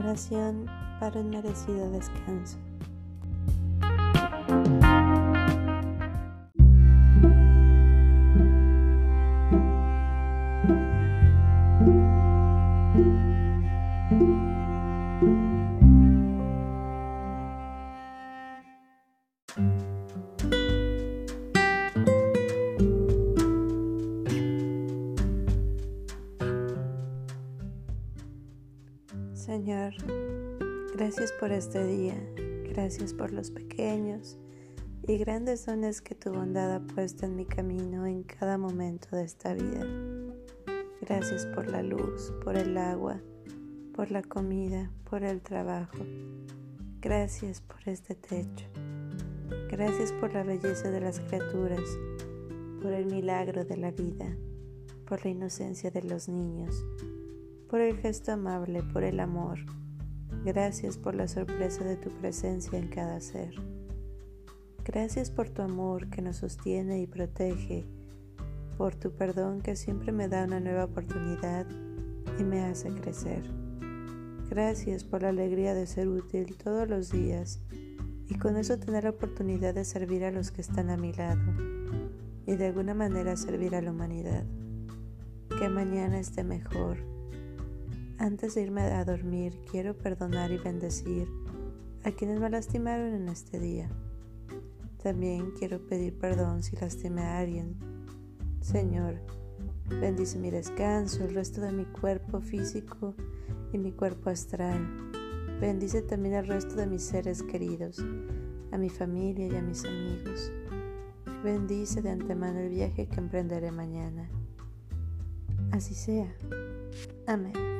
Oración para un merecido descanso. Señor, gracias por este día, gracias por los pequeños y grandes dones que tu bondad ha puesto en mi camino en cada momento de esta vida. Gracias por la luz, por el agua, por la comida, por el trabajo. Gracias por este techo. Gracias por la belleza de las criaturas, por el milagro de la vida, por la inocencia de los niños por el gesto amable, por el amor. Gracias por la sorpresa de tu presencia en cada ser. Gracias por tu amor que nos sostiene y protege, por tu perdón que siempre me da una nueva oportunidad y me hace crecer. Gracias por la alegría de ser útil todos los días y con eso tener la oportunidad de servir a los que están a mi lado y de alguna manera servir a la humanidad. Que mañana esté mejor antes de irme a dormir, quiero perdonar y bendecir a quienes me lastimaron en este día. También quiero pedir perdón si lastimé a alguien. Señor, bendice mi descanso, el resto de mi cuerpo físico y mi cuerpo astral. Bendice también al resto de mis seres queridos, a mi familia y a mis amigos. Bendice de antemano el viaje que emprenderé mañana. Así sea. Amén.